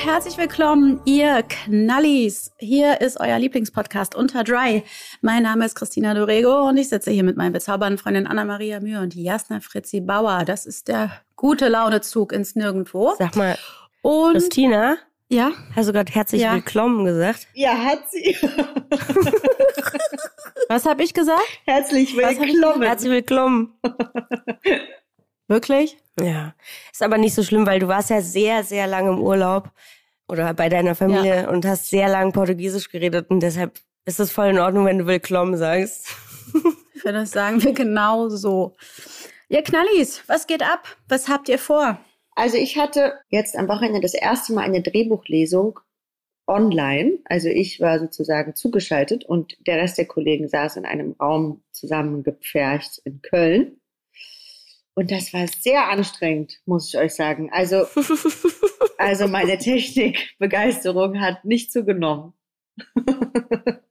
Und herzlich willkommen, ihr Knallis. Hier ist euer Lieblingspodcast Unter Dry. Mein Name ist Christina Dorego und ich sitze hier mit meinen bezaubernden Freundin Anna-Maria Mühe und Jasna Fritzi Bauer. Das ist der gute Launezug ins Nirgendwo. Sag mal, und Christina? Ja? Hast du gerade herzlich ja. willkommen gesagt? Ja, hat sie. Was habe ich gesagt? Herzlich willkommen. Herzlich willkommen. Wirklich? Ja. Ist aber nicht so schlimm, weil du warst ja sehr, sehr lange im Urlaub oder bei deiner Familie ja. und hast sehr lang Portugiesisch geredet und deshalb ist es voll in Ordnung, wenn du willkommen sagst. Für das sagen wir genau so. Ihr Knallis, was geht ab? Was habt ihr vor? Also ich hatte jetzt am Wochenende das erste Mal eine Drehbuchlesung online. Also ich war sozusagen zugeschaltet und der Rest der Kollegen saß in einem Raum zusammengepfercht in Köln. Und das war sehr anstrengend, muss ich euch sagen. Also, also meine Technikbegeisterung hat nicht zugenommen.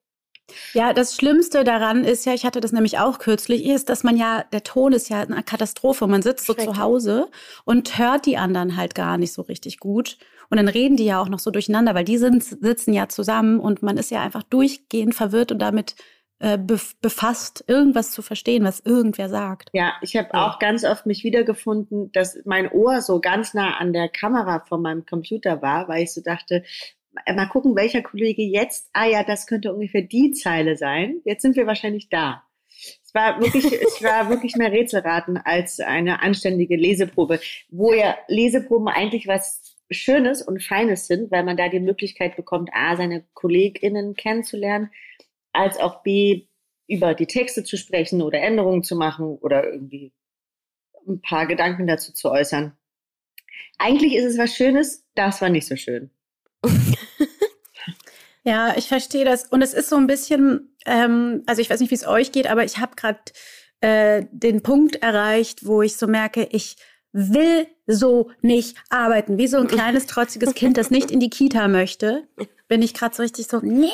Ja, das Schlimmste daran ist ja, ich hatte das nämlich auch kürzlich, ist, dass man ja, der Ton ist ja eine Katastrophe. Man sitzt so zu Hause und hört die anderen halt gar nicht so richtig gut. Und dann reden die ja auch noch so durcheinander, weil die sind, sitzen ja zusammen und man ist ja einfach durchgehend verwirrt und damit befasst, irgendwas zu verstehen, was irgendwer sagt. Ja, ich habe ja. auch ganz oft mich wiedergefunden, dass mein Ohr so ganz nah an der Kamera von meinem Computer war, weil ich so dachte, mal gucken, welcher Kollege jetzt, ah ja, das könnte ungefähr die Zeile sein. Jetzt sind wir wahrscheinlich da. Es war wirklich, es war wirklich mehr Rätselraten als eine anständige Leseprobe, wo ja Leseproben eigentlich was Schönes und Feines sind, weil man da die Möglichkeit bekommt, A, seine KollegInnen kennenzulernen, als auch B, über die Texte zu sprechen oder Änderungen zu machen oder irgendwie ein paar Gedanken dazu zu äußern. Eigentlich ist es was Schönes, das war nicht so schön. ja, ich verstehe das. Und es ist so ein bisschen, ähm, also ich weiß nicht, wie es euch geht, aber ich habe gerade äh, den Punkt erreicht, wo ich so merke, ich will so nicht arbeiten. Wie so ein kleines, trotziges Kind, das nicht in die Kita möchte bin ich gerade so richtig so, nee.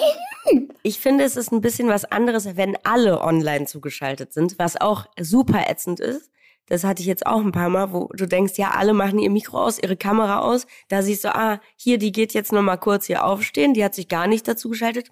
Ich finde, es ist ein bisschen was anderes, wenn alle online zugeschaltet sind, was auch super ätzend ist. Das hatte ich jetzt auch ein paar Mal, wo du denkst, ja, alle machen ihr Mikro aus, ihre Kamera aus. Da siehst du, ah, hier, die geht jetzt noch mal kurz hier aufstehen. Die hat sich gar nicht dazu geschaltet.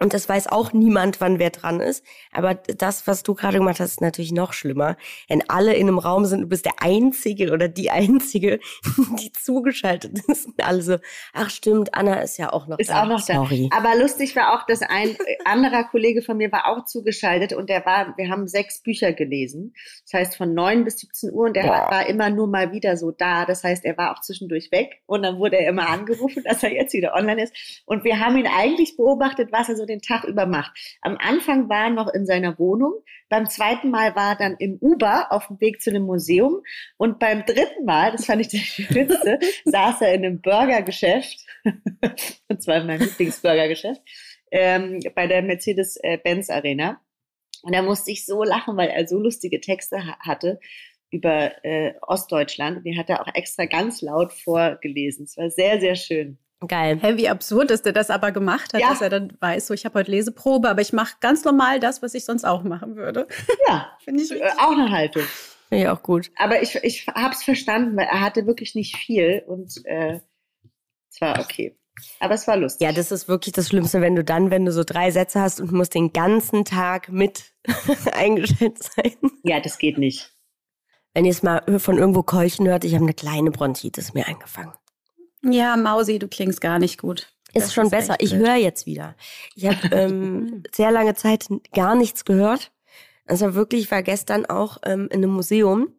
Und das weiß auch niemand, wann wer dran ist. Aber das, was du gerade gemacht hast, ist natürlich noch schlimmer. Wenn alle in einem Raum sind, du bist der Einzige oder die Einzige, die zugeschaltet ist. Und alle so, ach stimmt, Anna ist ja auch noch ist da. Ist auch noch Sorry. da. Aber lustig war auch, dass ein anderer Kollege von mir war auch zugeschaltet und der war, wir haben sechs Bücher gelesen. Das heißt von neun bis 17 Uhr und der Boah. war immer nur mal wieder so da. Das heißt, er war auch zwischendurch weg und dann wurde er immer angerufen, dass er jetzt wieder online ist. Und wir haben ihn eigentlich beobachtet, was er so den Tag über macht. Am Anfang war er noch in seiner Wohnung, beim zweiten Mal war er dann im Uber auf dem Weg zu einem Museum und beim dritten Mal, das fand ich das Schönste, saß er in einem Burgergeschäft, und zwar in meinem Lieblingsburgergeschäft, ähm, bei der Mercedes-Benz Arena. Und da musste ich so lachen, weil er so lustige Texte ha hatte über äh, Ostdeutschland. Und die hat er auch extra ganz laut vorgelesen. Es war sehr, sehr schön. Geil. Hä, wie absurd, dass der das aber gemacht hat, ja. dass er dann weiß, so ich habe heute Leseprobe, aber ich mache ganz normal das, was ich sonst auch machen würde. Ja, finde ich äh, auch eine Haltung. Finde ich auch gut. Aber ich, ich habe es verstanden, weil er hatte wirklich nicht viel und äh, es war okay. Aber es war lustig. Ja, das ist wirklich das Schlimmste, wenn du dann, wenn du so drei Sätze hast und musst den ganzen Tag mit eingestellt sein. Ja, das geht nicht. Wenn ihr es mal von irgendwo keuchen hört, ich habe eine kleine Bronchitis mir eingefangen. Ja, Mausi, du klingst gar nicht gut. Ist das schon ist besser. Ich höre jetzt wieder. Ich habe ähm, sehr lange Zeit gar nichts gehört. Also wirklich, ich war gestern auch ähm, in einem Museum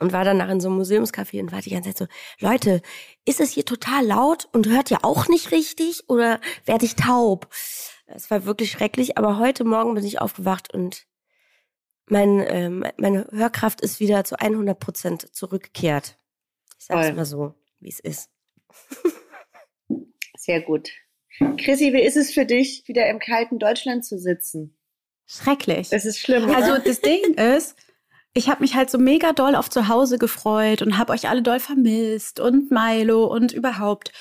und war danach in so einem Museumscafé und war die ganze Zeit so, Leute, ist es hier total laut und hört ihr auch nicht richtig oder werde ich taub? Es war wirklich schrecklich, aber heute Morgen bin ich aufgewacht und mein, äh, meine Hörkraft ist wieder zu 100 Prozent zurückgekehrt. Ich sag's Toll. mal so, wie es ist. Sehr gut. Chrissy, wie ist es für dich, wieder im kalten Deutschland zu sitzen? Schrecklich. Das ist schlimm. Also oder? das Ding ist, ich habe mich halt so mega doll auf zu Hause gefreut und habe euch alle doll vermisst und Milo und überhaupt.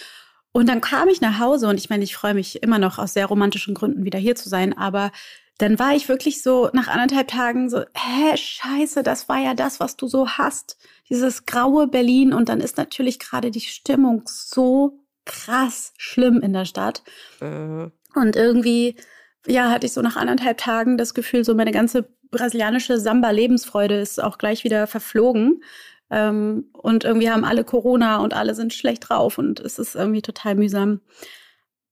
Und dann kam ich nach Hause und ich meine, ich freue mich immer noch aus sehr romantischen Gründen wieder hier zu sein, aber dann war ich wirklich so nach anderthalb Tagen so, hä, scheiße, das war ja das, was du so hast. Dieses graue Berlin und dann ist natürlich gerade die Stimmung so krass schlimm in der Stadt. Mhm. Und irgendwie, ja, hatte ich so nach anderthalb Tagen das Gefühl, so meine ganze brasilianische Samba-Lebensfreude ist auch gleich wieder verflogen. Ähm, und irgendwie haben alle Corona und alle sind schlecht drauf und es ist irgendwie total mühsam.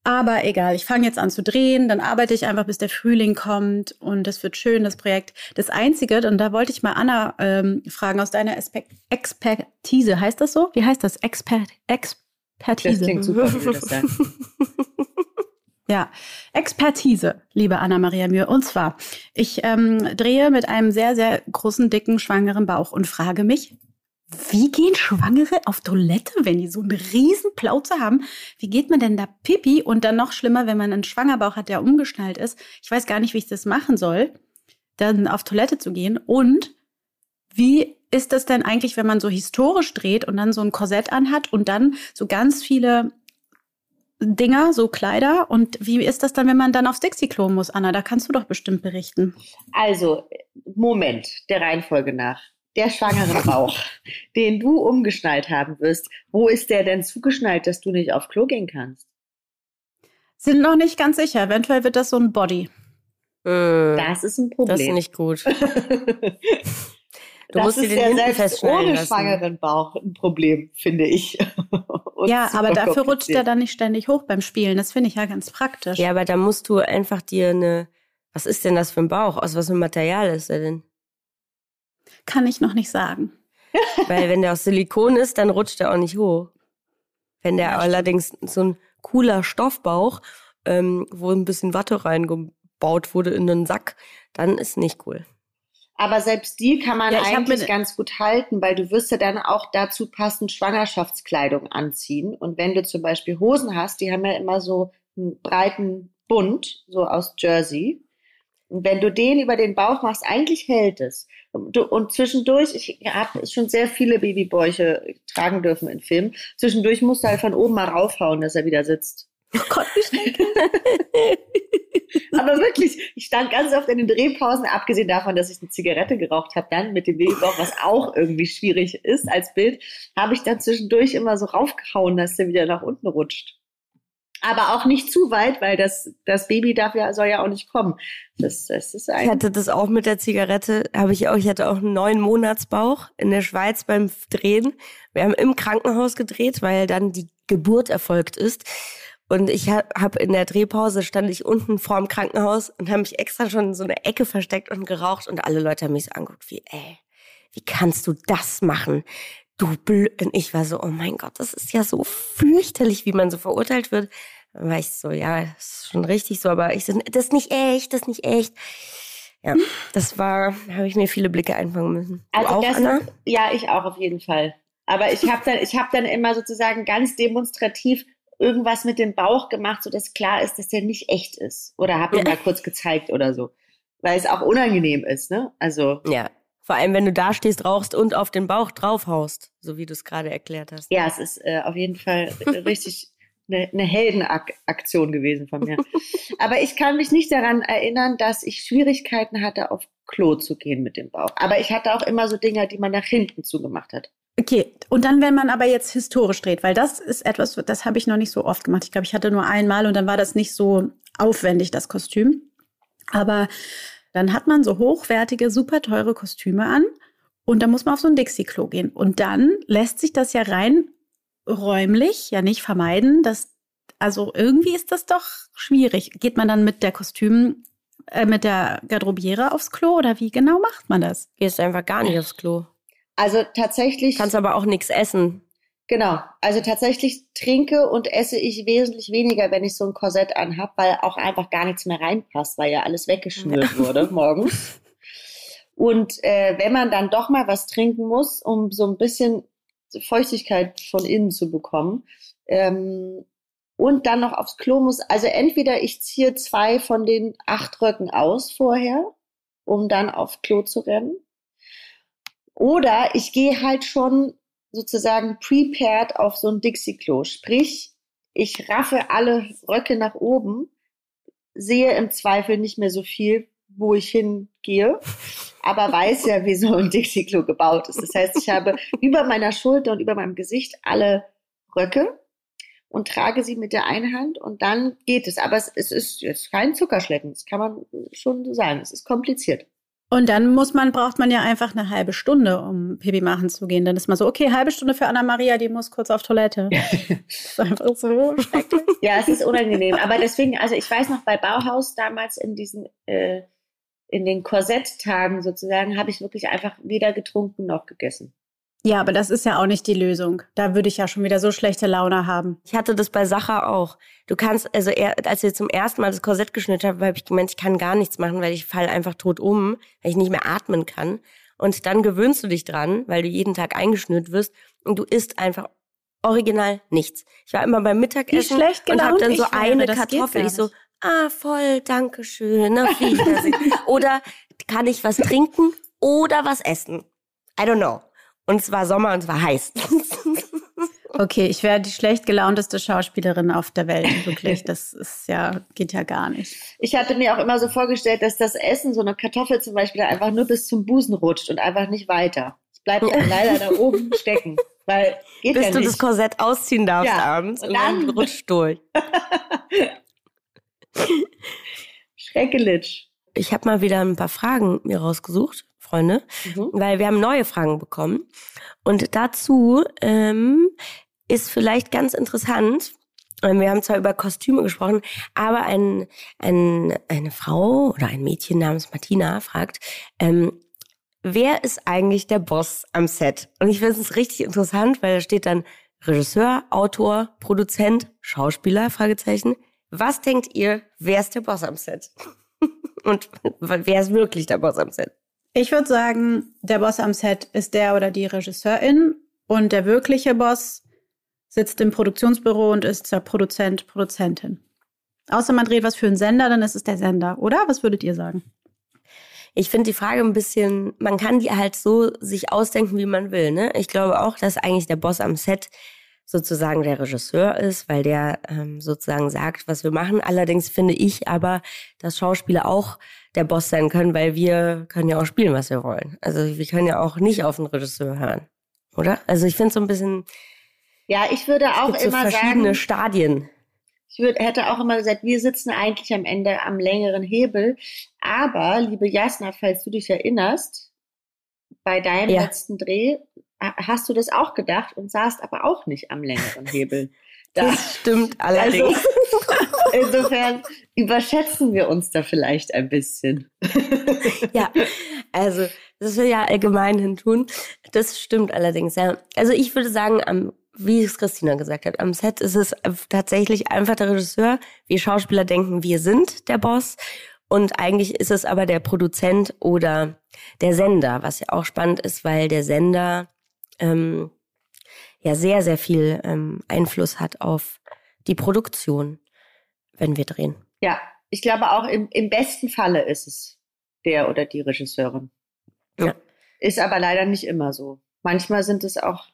Aber egal, ich fange jetzt an zu drehen, dann arbeite ich einfach, bis der Frühling kommt und das wird schön, das Projekt. Das Einzige, und da wollte ich mal Anna ähm, fragen, aus deiner Espe Expertise, heißt das so? Wie heißt das? Exper das Expertise. klingt super, das. Ja, Expertise, liebe Anna-Maria Mühe. Und zwar, ich ähm, drehe mit einem sehr, sehr großen, dicken, schwangeren Bauch und frage mich, wie gehen Schwangere auf Toilette, wenn die so eine riesen Plauze haben? Wie geht man denn da pipi? Und dann noch schlimmer, wenn man einen Schwangerbauch hat, der umgeschnallt ist. Ich weiß gar nicht, wie ich das machen soll, dann auf Toilette zu gehen. Und wie ist das denn eigentlich, wenn man so historisch dreht und dann so ein Korsett anhat und dann so ganz viele Dinger, so Kleider? Und wie ist das dann, wenn man dann aufs Dixie-Klo muss, Anna? Da kannst du doch bestimmt berichten. Also, Moment, der Reihenfolge nach. Der schwangere Bauch, den du umgeschnallt haben wirst, wo ist der denn zugeschnallt, dass du nicht auf Klo gehen kannst? Sind noch nicht ganz sicher. Eventuell wird das so ein Body. Mhm. Das ist ein Das Problem. ist nicht gut. Du das musst dir ist den ja hinten selbst ohne lassen. schwangeren Bauch ein Problem, finde ich. Und ja, aber dafür rutscht er dann nicht ständig hoch beim Spielen. Das finde ich ja ganz praktisch. Ja, aber da musst du einfach dir eine. Was ist denn das für ein Bauch? Aus was für einem Material ist der denn? Kann ich noch nicht sagen. Weil wenn der aus Silikon ist, dann rutscht der auch nicht hoch. Wenn der Ja, allerdings so ein cooler Stoffbauch, ähm, wo ein bisschen Watte reingebaut wurde in einen Sack, dann ist nicht cool. Aber selbst die kann man Ja, eigentlich ganz gut halten, weil du wirst ja dann auch dazu passend Schwangerschaftskleidung anziehen. Und wenn du zum Beispiel Hosen hast, die haben ja immer so einen breiten Bund, so aus Jersey. Und wenn du den über den Bauch machst, eigentlich hält es. Und, du, und zwischendurch, ich habe schon sehr viele Babybäuche tragen dürfen in Filmen, zwischendurch musst du halt von oben mal raufhauen, dass er wieder sitzt. Oh Gott, wie schnell. Aber wirklich, ich stand ganz oft in den Drehpausen, abgesehen davon, dass ich eine Zigarette geraucht habe, dann mit dem Babybauch, was auch irgendwie schwierig ist als Bild, habe ich dann zwischendurch immer so raufgehauen, dass der wieder nach unten rutscht. Aber auch nicht zu weit, weil das, das Baby darf ja, soll ja auch nicht kommen. Das, das ist Ich ein, hatte das auch mit der Zigarette, habe ich auch, ich hatte auch einen neun Monatsbauch in der Schweiz beim Drehen. Wir haben im Krankenhaus gedreht, weil dann die Geburt erfolgt ist. Und ich habe hab in der Drehpause stand ich unten vorm Krankenhaus und habe mich extra schon in so eine Ecke versteckt und geraucht und alle Leute haben mich so angeguckt wie, ey, wie kannst du das machen? Du blö und ich war so, oh mein Gott, das ist ja so fürchterlich, wie man so verurteilt wird. Dann war ich so, ja, das ist schon richtig so, aber ich so, das ist nicht echt, das ist nicht echt. Ja, das war, habe ich mir viele Blicke einfangen müssen. Du Also auch, das Anna? Ja, ich auch auf jeden Fall. Aber ich habe dann, ich habe dann immer sozusagen ganz demonstrativ irgendwas mit dem Bauch gemacht, so dass klar ist, dass der nicht echt ist. Oder habe ihn mal kurz gezeigt oder so, weil es auch unangenehm ist, ne? Also Ja. Vor allem, wenn du da stehst, rauchst und auf den Bauch draufhaust, so wie du es gerade erklärt hast. ja, es ist äh, auf jeden Fall richtig eine, eine Heldenaktion gewesen von mir. Aber ich kann mich nicht daran erinnern, dass ich Schwierigkeiten hatte, auf Klo zu gehen mit dem Bauch. Aber ich hatte auch immer so Dinger, die man nach hinten zugemacht hat. Okay, und dann, wenn man aber jetzt historisch dreht, weil das ist etwas, das habe ich noch nicht so oft gemacht. Ich glaube, ich hatte nur einmal und dann war das nicht so aufwendig, das Kostüm. Aber dann hat man so hochwertige, super teure Kostüme an und dann muss man auf so ein Dixie-Klo gehen. Und dann lässt sich das ja rein räumlich ja nicht vermeiden. Dass, also irgendwie ist das doch schwierig. Geht man dann mit der Kostüm, äh, mit der Garderobiere aufs Klo oder wie genau macht man das? Gehst einfach gar nicht aufs Klo. Also tatsächlich. Kannst aber auch nichts essen. Genau. Also tatsächlich trinke und esse ich wesentlich weniger, wenn ich so ein Korsett anhab, weil auch einfach gar nichts mehr reinpasst, weil ja alles weggeschnürt wurde morgens. Und äh, wenn man dann doch mal was trinken muss, um so ein bisschen Feuchtigkeit von innen zu bekommen, ähm, und dann noch aufs Klo muss, also entweder ich ziehe zwei von den acht Röcken aus vorher, um dann aufs Klo zu rennen, oder ich gehe halt schon sozusagen prepared auf so ein Dixie-Klo. Sprich, ich raffe alle Röcke nach oben, sehe im Zweifel nicht mehr so viel, wo ich hingehe, aber weiß ja, wie so ein Dixie-Klo gebaut ist. Das heißt, ich habe über meiner Schulter und über meinem Gesicht alle Röcke und trage sie mit der einen Hand und dann geht es. Aber es, es ist jetzt kein Zuckerschlecken, das kann man schon so sagen. Es ist kompliziert. Und dann muss man, braucht man ja einfach eine halbe Stunde, um Pipi machen zu gehen. Dann ist man so, okay, halbe Stunde für Anna-Maria, die muss kurz auf Toilette. das ist einfach so schrecklich. Ja, es ist unangenehm. Aber deswegen, also ich weiß noch, bei Bauhaus damals in diesen, äh, in den Korsetttagen sozusagen, habe ich wirklich einfach weder getrunken noch gegessen. Ja, aber das ist ja auch nicht die Lösung. Da würde ich ja schon wieder so schlechte Laune haben. Ich hatte das bei Sacha auch. Du kannst, also er, als wir zum ersten Mal das Korsett geschnitten haben, habe ich gemeint, ich kann gar nichts machen, weil ich falle einfach tot um, weil ich nicht mehr atmen kann. Und dann gewöhnst du dich dran, weil du jeden Tag eingeschnürt wirst und du isst einfach original nichts. Ich war immer beim Mittagessen und habe dann so eine Kartoffel. Ich so, ah, voll, danke schön, auf Wiedersehen. oder kann ich was trinken oder was essen? I don't know. Und es war Sommer und es war heiß. Okay, ich wäre die schlecht gelaunteste Schauspielerin auf der Welt, wirklich. Das ist ja, geht ja gar nicht. Ich hatte mir auch immer so vorgestellt, dass das Essen, so eine Kartoffel zum Beispiel, einfach nur bis zum Busen rutscht und einfach nicht weiter. Es bleibt ja leider da oben stecken. Weil geht Bis ja du nicht. das Korsett ausziehen darfst Ja, abends und und dann, dann- rutscht durch. Schreckelitsch. Ich habe mal wieder ein paar Fragen mir rausgesucht, Freunde, Mhm. weil wir haben neue Fragen bekommen. Und dazu ähm, ist vielleicht ganz interessant, ähm, wir haben zwar über Kostüme gesprochen, aber ein, ein, eine Frau oder ein Mädchen namens Martina fragt, ähm, wer ist eigentlich der Boss am Set? Und ich finde es richtig interessant, weil da steht dann Regisseur, Autor, Produzent, Schauspieler, Fragezeichen. Was denkt ihr, wer ist der Boss am Set? Und wer ist wirklich der Boss am Set? Ich würde sagen, der Boss am Set ist der oder die Regisseurin und der wirkliche Boss sitzt im Produktionsbüro und ist der Produzent, Produzentin. Außer man dreht was für einen Sender, dann ist es der Sender, oder? Was würdet ihr sagen? Ich finde die Frage ein bisschen, man kann die halt so sich ausdenken, wie man will. Ne? Ich glaube auch, dass eigentlich der Boss am Set sozusagen der Regisseur ist, weil der ähm, sozusagen sagt, was wir machen. Allerdings finde ich aber, dass Schauspieler auch der Boss sein können, weil wir können ja auch spielen, was wir wollen. Also wir können ja auch nicht auf den Regisseur hören, oder? Also ich finde so ein bisschen, Ja, ich würde auch gibt so immer verschiedene sagen, Stadien. ich würd, hätte auch immer gesagt, wir sitzen eigentlich am Ende am längeren Hebel. Aber, liebe Jasna, falls du dich erinnerst, bei deinem Ja. letzten Dreh ha- hast du das auch gedacht und saßt aber auch nicht am längeren Hebel. Da. Das stimmt allerdings. Also, insofern überschätzen wir uns da vielleicht ein bisschen. Ja, also das will ja allgemein hin tun. Das stimmt allerdings, ja. Also ich würde sagen, am, wie es Christina gesagt hat, am Set ist es tatsächlich einfach der Regisseur. Wir Schauspieler denken, wir sind der Boss. Und eigentlich ist es aber der Produzent oder der Sender, was ja auch spannend ist, weil der Sender ähm, ja sehr, sehr viel ähm, Einfluss hat auf die Produktion, wenn wir drehen. Ja, ich glaube auch im, im besten Falle ist es der oder die Regisseurin. Ja. Ist aber leider nicht immer so. Manchmal sind es auch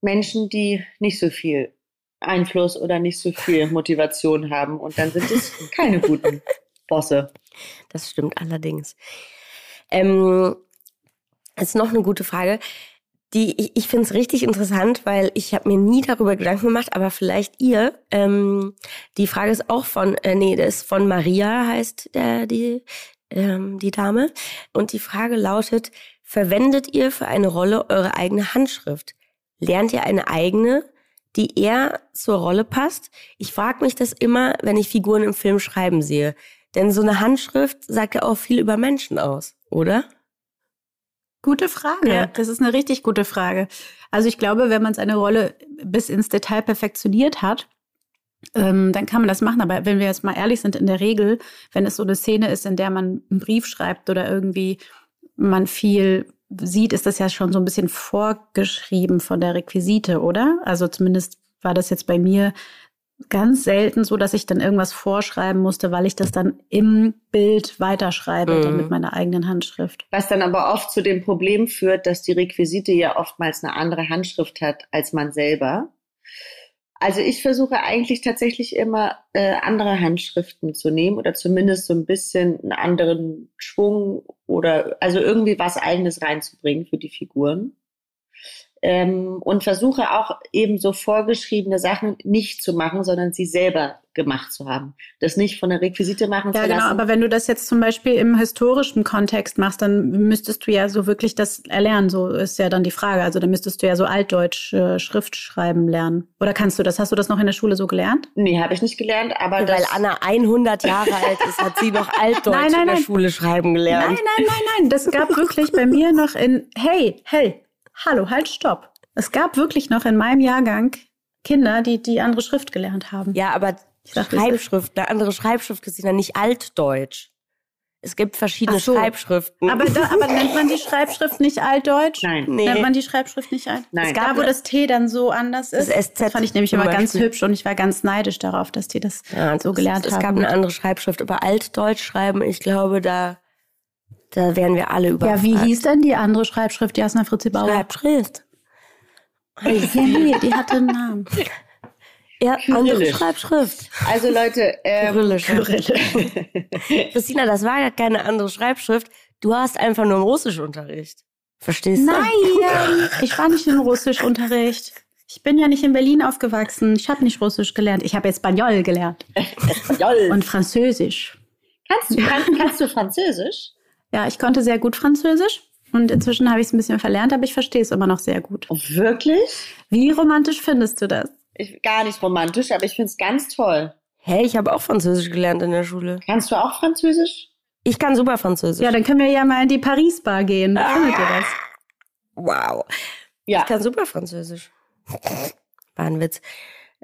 Menschen, die nicht so viel Einfluss oder nicht so viel Motivation haben und dann sind es keine guten Bosse. Das stimmt allerdings. Ähm, jetzt noch eine gute Frage. Die, ich ich finde es richtig interessant, weil ich habe mir nie darüber Gedanken gemacht, aber vielleicht ihr. Ähm, die Frage ist auch von, äh, nee, das ist von Maria heißt der, die, ähm, die Dame. Und die Frage lautet, verwendet ihr für eine Rolle eure eigene Handschrift? Lernt ihr eine eigene, die eher zur Rolle passt? Ich frage mich das immer, wenn ich Figuren im Film schreiben sehe. Denn so eine Handschrift sagt ja auch viel über Menschen aus, oder? Gute Frage. Ja. Das ist eine richtig gute Frage. Also ich glaube, wenn man seine Rolle bis ins Detail perfektioniert hat, ähm, dann kann man das machen. Aber wenn wir jetzt mal ehrlich sind, in der Regel, wenn es so eine Szene ist, in der man einen Brief schreibt oder irgendwie man viel sieht, ist das ja schon so ein bisschen vorgeschrieben von der Requisite, oder? Also zumindest war das jetzt bei mir ganz selten so, dass ich dann irgendwas vorschreiben musste, weil ich das dann im Bild weiterschreibe, mhm. dann mit meiner eigenen Handschrift. Was dann aber oft zu dem Problem führt, dass die Requisite ja oftmals eine andere Handschrift hat als man selber. Also ich versuche eigentlich tatsächlich immer äh, andere Handschriften zu nehmen oder zumindest so ein bisschen einen anderen Schwung oder also irgendwie was eigenes reinzubringen für die Figuren ähm, und versuche auch eben so vorgeschriebene Sachen nicht zu machen, sondern sie selber gemacht zu haben. Das nicht von der Requisite machen ja, zu genau, lassen. aber wenn du das jetzt zum Beispiel im historischen Kontext machst, dann müsstest du ja so wirklich das erlernen. So ist ja dann die Frage. Also dann müsstest du ja so altdeutsch äh, Schrift schreiben lernen. Oder kannst du das? Hast du das noch in der Schule so gelernt? Nee, habe ich nicht gelernt. Aber ja, weil Anna 100 Jahre alt ist, hat sie noch altdeutsch nein, nein, in der nein. Schule schreiben gelernt. Nein, nein, nein, nein. Das gab wirklich bei mir noch in, hey, hey, hallo, halt, stopp. Es gab wirklich noch in meinem Jahrgang Kinder, die die andere Schrift gelernt haben. Ja, aber sag, Schreibschrift, eine andere Schreibschrift, Christina, nicht Altdeutsch. Es gibt verschiedene so. Schreibschriften. Aber, da, aber nennt man die Schreibschrift nicht Altdeutsch? Nein. Nee. Nennt man die Schreibschrift nicht alt? Nein. Es gab, da, wo das T dann so anders ist. Das, SZ das fand ich nämlich immer ganz hübsch und ich war ganz neidisch darauf, dass die das ja, so gelernt es, haben. Es gab eine andere Schreibschrift, aber Altdeutsch schreiben, ich glaube, da da wären wir alle überfragt. Ja, wie hieß denn die andere Schreibschrift, Jasna Fritzi Bauer? Schreibschrift. Ja, nee, die hatte einen Namen. Ja, andere Schreibschrift. Also Leute, ähm, Kyrillisch. Christina, das war ja keine andere Schreibschrift. Du hast einfach nur einen Russischunterricht. Verstehst du? Nein, ich war nicht in Russischunterricht. Ich bin ja nicht in Berlin aufgewachsen. Ich habe nicht Russisch gelernt. Ich habe Espanol gelernt. Espanol. Und Französisch. Kannst du, kann, kannst du Französisch? Ja, ich konnte sehr gut Französisch. Und inzwischen habe ich es ein bisschen verlernt, aber ich verstehe es immer noch sehr gut. Wirklich? Wie romantisch findest du das? Ich, gar nicht romantisch, aber ich finde es ganz toll. Hey, ich habe auch Französisch gelernt in der Schule. Kannst du auch Französisch? Ich kann super Französisch. Ja, dann können wir ja mal in die Paris-Bar gehen. Ah. Findet ihr das? Wow. Ja. Ich kann super Französisch. War ein Witz.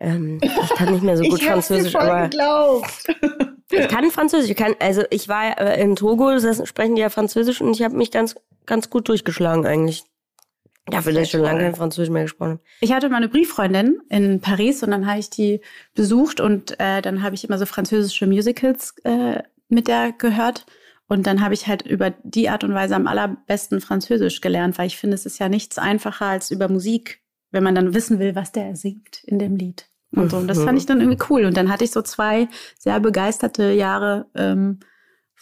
Ähm, ich kann nicht mehr so gut ich Französisch, voll aber. Geglaubt. Ich kann Französisch. Ich kann, also ich war äh, in Togo, das sprechen die ja Französisch und ich habe mich ganz, ganz gut durchgeschlagen eigentlich. Dafür, dass ich schon lange kein Französisch mehr gesprochen habe. Ich hatte mal eine Brieffreundin in Paris und dann habe ich die besucht und äh, dann habe ich immer so französische Musicals äh, mit der gehört. Und dann habe ich halt über die Art und Weise am allerbesten Französisch gelernt, weil ich finde, es ist ja nichts einfacher als über Musik, wenn man dann wissen will, was der singt in dem Lied und so. Und das fand ich dann irgendwie cool. Und dann hatte ich so zwei sehr begeisterte Jahre ähm,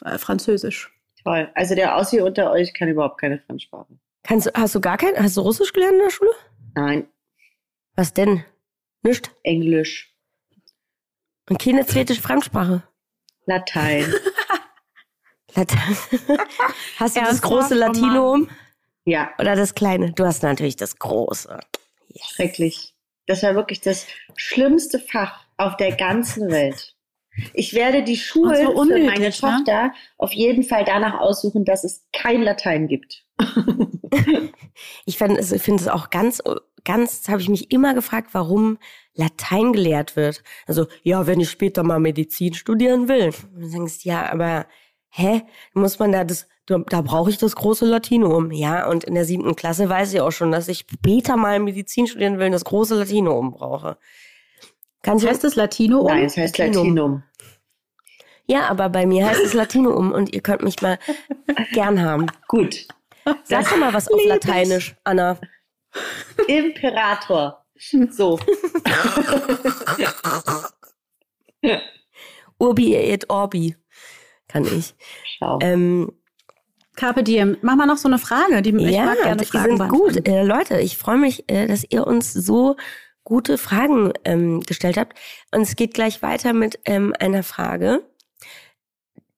äh, Französisch. Toll. Also der Aussie unter euch kann überhaupt keine Fremdsprache. Kannst, hast du gar kein, hast du Russisch gelernt in der Schule? Nein. Was denn? Nicht? Englisch. Und keine zweite Fremdsprache? Latein. Latein. hast du das große Latinum? Ja. Oder das kleine? Du hast natürlich das große. Yes. Schrecklich. Das war wirklich das schlimmste Fach auf der ganzen Welt. Ich werde die Schule so unnötig, für meine ne? Tochter auf jeden Fall danach aussuchen, dass es kein Latein gibt. ich finde es, auch ganz, ganz, habe ich mich immer gefragt, warum Latein gelehrt wird. Also, ja, wenn ich später mal Medizin studieren will. Und du denkst, ja, aber hä, muss man da das, da brauche ich das große Latinum, ja. Und in der siebten Klasse weiß ich auch schon, dass ich später mal Medizin studieren will und das große Latinum brauche. Kannst heißt das Latinum? Nein, es heißt Latinum. Latinum. Ja, aber bei mir heißt es Latinum und ihr könnt mich mal gern haben. Gut. Sag doch mal was auf Lateinisch, Anna. Imperator. So. Urbi et Orbi kann ich. Schau. Ähm, Carpe Diem. Mach mal noch so eine Frage, die ich ja, mag gerne Fragen sind gut. Äh, Leute, ich freue mich, äh, dass ihr uns so gute Fragen ähm, gestellt habt. Und es geht gleich weiter mit ähm, einer Frage.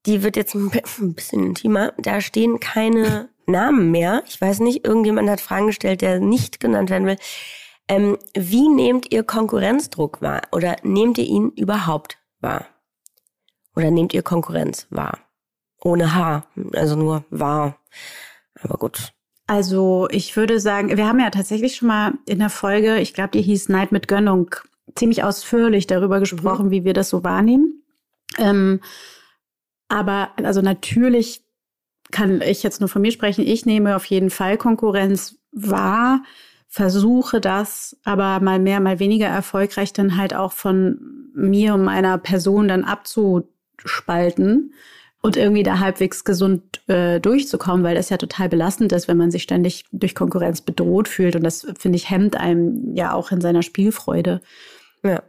Die wird jetzt ein bisschen intimer. Da stehen keine Namen mehr. Ich weiß nicht, irgendjemand hat Fragen gestellt, der nicht genannt werden will. Ähm, wie nehmt ihr Konkurrenzdruck wahr? Oder nehmt ihr ihn überhaupt wahr? Oder nehmt ihr Konkurrenz wahr? Ohne H, also nur wahr. Aber gut. Also ich würde sagen, wir haben ja tatsächlich schon mal in der Folge, ich glaube, die hieß Neid mit Gönnung, ziemlich ausführlich darüber mhm. gesprochen, mhm. wie wir das so wahrnehmen. Ähm, aber also natürlich kann ich jetzt nur von mir sprechen. Ich nehme auf jeden Fall Konkurrenz wahr, versuche das, aber mal mehr, mal weniger erfolgreich dann halt auch von mir und meiner Person dann abzuspalten und irgendwie da halbwegs gesund äh, durchzukommen, weil das ja total belastend ist, wenn man sich ständig durch Konkurrenz bedroht fühlt. Und das, finde ich, hemmt einem ja auch in seiner Spielfreude. Ja.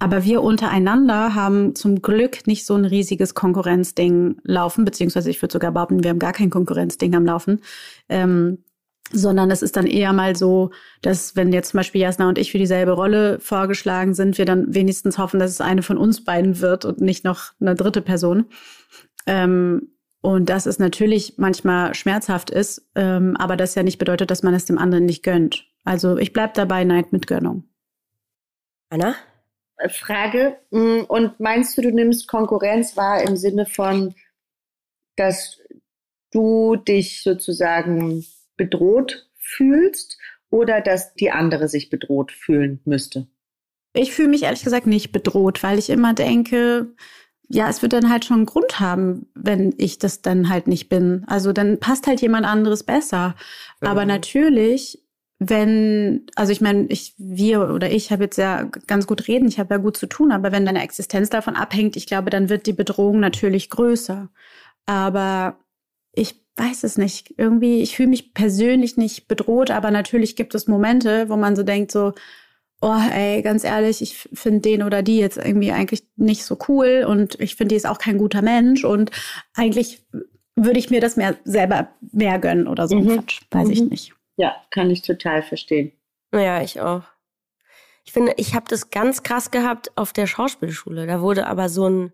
Aber wir untereinander haben zum Glück nicht so ein riesiges Konkurrenzding laufen, beziehungsweise ich würde sogar behaupten, wir haben gar kein Konkurrenzding am Laufen. Ähm, sondern es ist dann eher mal so, dass wenn jetzt zum Beispiel Jasna und ich für dieselbe Rolle vorgeschlagen sind, wir dann wenigstens hoffen, dass es eine von uns beiden wird und nicht noch eine dritte Person. Ähm, und dass es natürlich manchmal schmerzhaft ist, ähm, aber das ja nicht bedeutet, dass man es dem anderen nicht gönnt. Also ich bleib dabei, Neid mit Gönnung. Anna? Frage. Mm, und meinst du, du nimmst Konkurrenz wahr im Sinne von, dass du dich sozusagen bedroht fühlst oder dass die andere sich bedroht fühlen müsste? Ich fühle mich ehrlich gesagt nicht bedroht, weil ich immer denke, ja, es wird dann halt schon einen Grund haben, wenn ich das dann halt nicht bin. Also dann passt halt jemand anderes besser. Ja. Aber natürlich, wenn, also ich meine, ich, wir oder ich habe jetzt ja ganz gut reden, ich habe ja gut zu tun, aber wenn deine Existenz davon abhängt, ich glaube, dann wird die Bedrohung natürlich größer. Aber ich weiß es nicht. Irgendwie, ich fühle mich persönlich nicht bedroht, aber natürlich gibt es Momente, wo man so denkt, so, oh, ey, ganz ehrlich, ich finde den oder die jetzt irgendwie eigentlich nicht so cool und ich finde, die ist auch kein guter Mensch und eigentlich würde ich mir das mehr selber mehr gönnen oder so. Mhm. Quatsch, weiß mhm. ich nicht. Ja, kann ich total verstehen. Ja, ich auch. Ich finde, ich habe das ganz krass gehabt auf der Schauspielschule. Da wurde aber so ein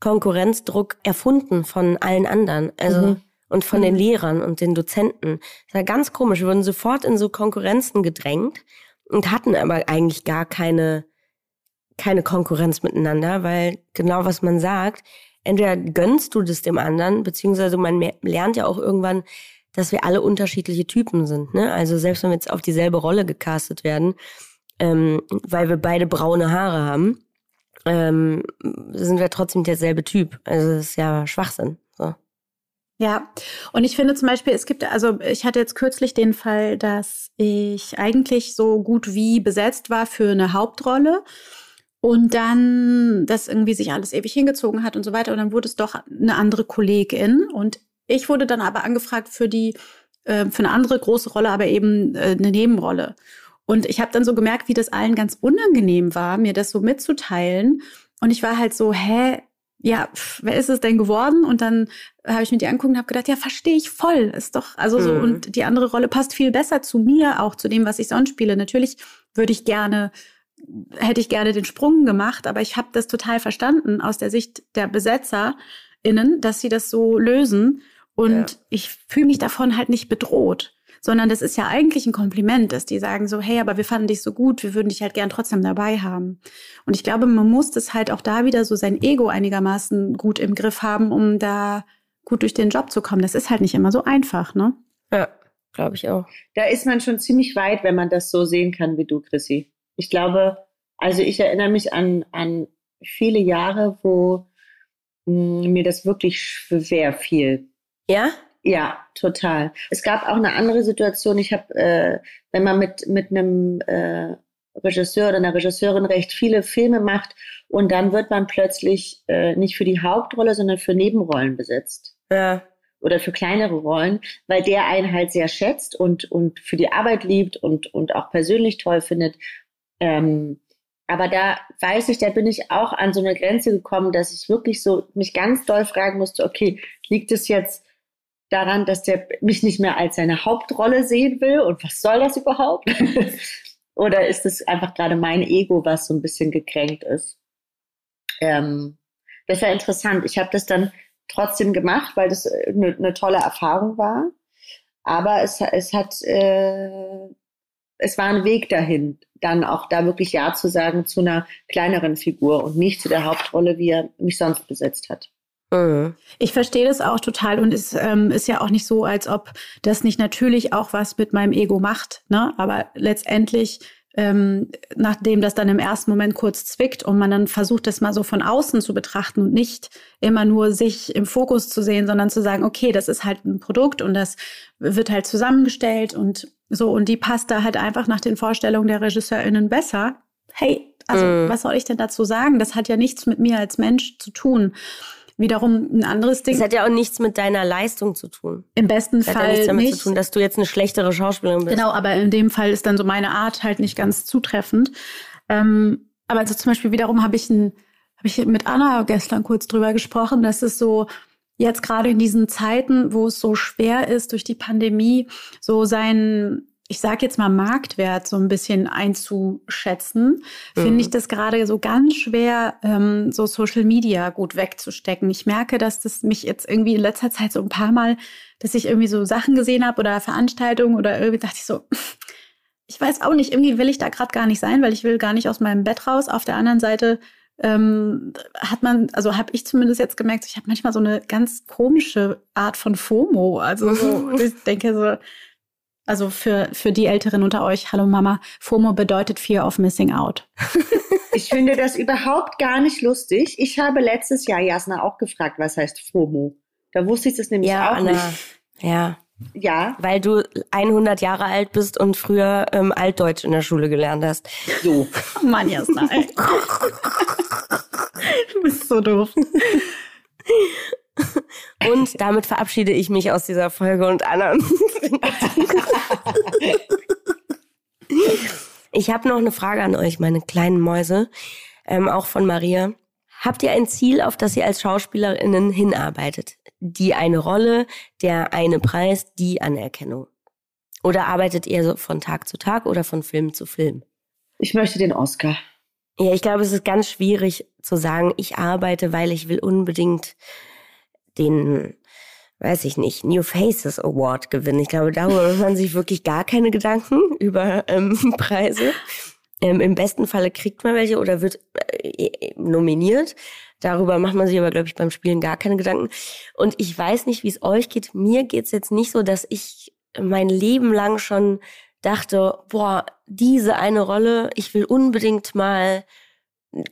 Konkurrenzdruck erfunden von allen anderen. Also mhm und von den mhm. Lehrern und den Dozenten. Das war ganz komisch. Wir wurden sofort in so Konkurrenzen gedrängt und hatten aber eigentlich gar keine, keine Konkurrenz miteinander, weil genau was man sagt, entweder gönnst du das dem anderen, beziehungsweise man lernt ja auch irgendwann, dass wir alle unterschiedliche Typen sind. Ne? Also selbst wenn wir jetzt auf dieselbe Rolle gecastet werden, ähm, weil wir beide braune Haare haben, ähm, sind wir trotzdem derselbe Typ. Also das ist ja Schwachsinn. Ja, und ich finde zum Beispiel, es gibt, also ich hatte jetzt kürzlich den Fall, dass ich eigentlich so gut wie besetzt war für eine Hauptrolle und dann das irgendwie sich alles ewig hingezogen hat und so weiter und dann wurde es doch eine andere Kollegin und ich wurde dann aber angefragt für die äh, für eine andere große Rolle, aber eben äh, eine Nebenrolle. Und ich habe dann so gemerkt, wie das allen ganz unangenehm war, mir das so mitzuteilen. Und ich war halt so, hä, ja, pf, wer ist es denn geworden? Und dann habe ich mir die angeguckt und habe gedacht, ja, verstehe ich voll. Ist doch, also so, mhm. und die andere Rolle passt viel besser zu mir, auch zu dem, was ich sonst spiele. Natürlich würde ich gerne, hätte ich gerne den Sprung gemacht, aber ich habe das total verstanden aus der Sicht der BesetzerInnen, dass sie das so lösen. Und ja. ich fühle mich davon halt nicht bedroht sondern das ist ja eigentlich ein Kompliment, dass die sagen so, hey, aber wir fanden dich so gut, wir würden dich halt gern trotzdem dabei haben. Und ich glaube, man muss das halt auch da wieder so sein Ego einigermaßen gut im Griff haben, um da gut durch den Job zu kommen. Das ist halt nicht immer so einfach, ne? Ja, glaube ich auch. Da ist man schon ziemlich weit, wenn man das so sehen kann wie du, Chrissy. Ich glaube, also ich erinnere mich an, an viele Jahre, wo mh, hm, mir das wirklich schwer fiel. Ja? Ja, total. Es gab auch eine andere Situation. Ich habe, äh, wenn man mit mit einem äh, Regisseur oder einer Regisseurin recht viele Filme macht und dann wird man plötzlich äh, nicht für die Hauptrolle, sondern für Nebenrollen besetzt. Ja. Oder für kleinere Rollen, weil der einen halt sehr schätzt und, und für die Arbeit liebt und, und auch persönlich toll findet. Ähm, aber da weiß ich, da bin ich auch an so eine Grenze gekommen, dass ich wirklich so mich ganz doll fragen musste, okay, liegt es jetzt daran, dass der mich nicht mehr als seine Hauptrolle sehen will und was soll das überhaupt? Oder ist es einfach gerade mein Ego, was so ein bisschen gekränkt ist? Ähm, das war interessant. Ich habe das dann trotzdem gemacht, weil das eine, äh, eine tolle Erfahrung war. Aber es, es hat, äh, es war ein Weg dahin, dann auch da wirklich Ja zu sagen zu einer kleineren Figur und nicht zu der Hauptrolle, wie er mich sonst besetzt hat. Mhm. Ich verstehe das auch total und es ähm, ist ja auch nicht so, als ob das nicht natürlich auch was mit meinem Ego macht. Ne? Aber letztendlich, ähm, nachdem das dann im ersten Moment kurz zwickt und man dann versucht, das mal so von außen zu betrachten und nicht immer nur sich im Fokus zu sehen, sondern zu sagen, okay, das ist halt ein Produkt und das wird halt zusammengestellt und so und die passt da halt einfach nach den Vorstellungen der RegisseurInnen besser. Hey, also mhm. was soll ich denn dazu sagen? Das hat ja nichts mit mir als Mensch zu tun wiederum ein anderes Ding. Das hat ja auch nichts mit deiner Leistung zu tun. Im besten das Fall hat ja nichts damit nicht. zu tun, dass du jetzt eine schlechtere Schauspielerin bist. Genau, aber in dem Fall ist dann so meine Art halt nicht ganz zutreffend. Ähm, aber also zum Beispiel wiederum habe ich ein, habe ich mit Anna gestern kurz drüber gesprochen, dass es so jetzt gerade in diesen Zeiten, wo es so schwer ist durch die Pandemie, so sein ich sage jetzt mal Marktwert so ein bisschen einzuschätzen, mhm. finde ich das gerade so ganz schwer, ähm, so Social Media gut wegzustecken. Ich merke, dass das mich jetzt irgendwie in letzter Zeit so ein paar Mal, dass ich irgendwie so Sachen gesehen habe oder Veranstaltungen oder irgendwie dachte ich so, ich weiß auch nicht, irgendwie will ich da gerade gar nicht sein, weil ich will gar nicht aus meinem Bett raus. Auf der anderen Seite ähm, hat man, also habe ich zumindest jetzt gemerkt, ich habe manchmal so eine ganz komische Art von FOMO. Also so, ich denke so, also für, für die Älteren unter euch, hallo Mama, FOMO bedeutet Fear of Missing Out. Ich finde das überhaupt gar nicht lustig. Ich habe letztes Jahr Jasna auch gefragt, was heißt FOMO. Da wusste ich das nämlich ja, auch Anna. nicht. Ja. Ja. Weil du 100 Jahre alt bist und früher ähm, Altdeutsch in der Schule gelernt hast. So. Mann, Jasna. Du bist so doof. Und damit verabschiede ich mich aus dieser Folge und Anna. ich habe noch eine Frage an euch, meine kleinen Mäuse, ähm, auch von Maria. Habt ihr ein Ziel, auf das ihr als Schauspielerinnen hinarbeitet? Die eine Rolle, der eine Preis, die Anerkennung? Oder arbeitet ihr so von Tag zu Tag oder von Film zu Film? Ich möchte den Oscar. Ja, ich glaube, es ist ganz schwierig zu sagen, ich arbeite, weil ich will unbedingt den, weiß ich nicht, New Faces Award gewinnen. Ich glaube, darüber macht man sich wirklich gar keine Gedanken über ähm, Preise. Ähm, Im besten Falle kriegt man welche oder wird äh, nominiert. Darüber macht man sich aber, glaube ich, beim Spielen gar keine Gedanken. Und ich weiß nicht, wie es euch geht. Mir geht's jetzt nicht so, dass ich mein Leben lang schon dachte, boah, diese eine Rolle, ich will unbedingt mal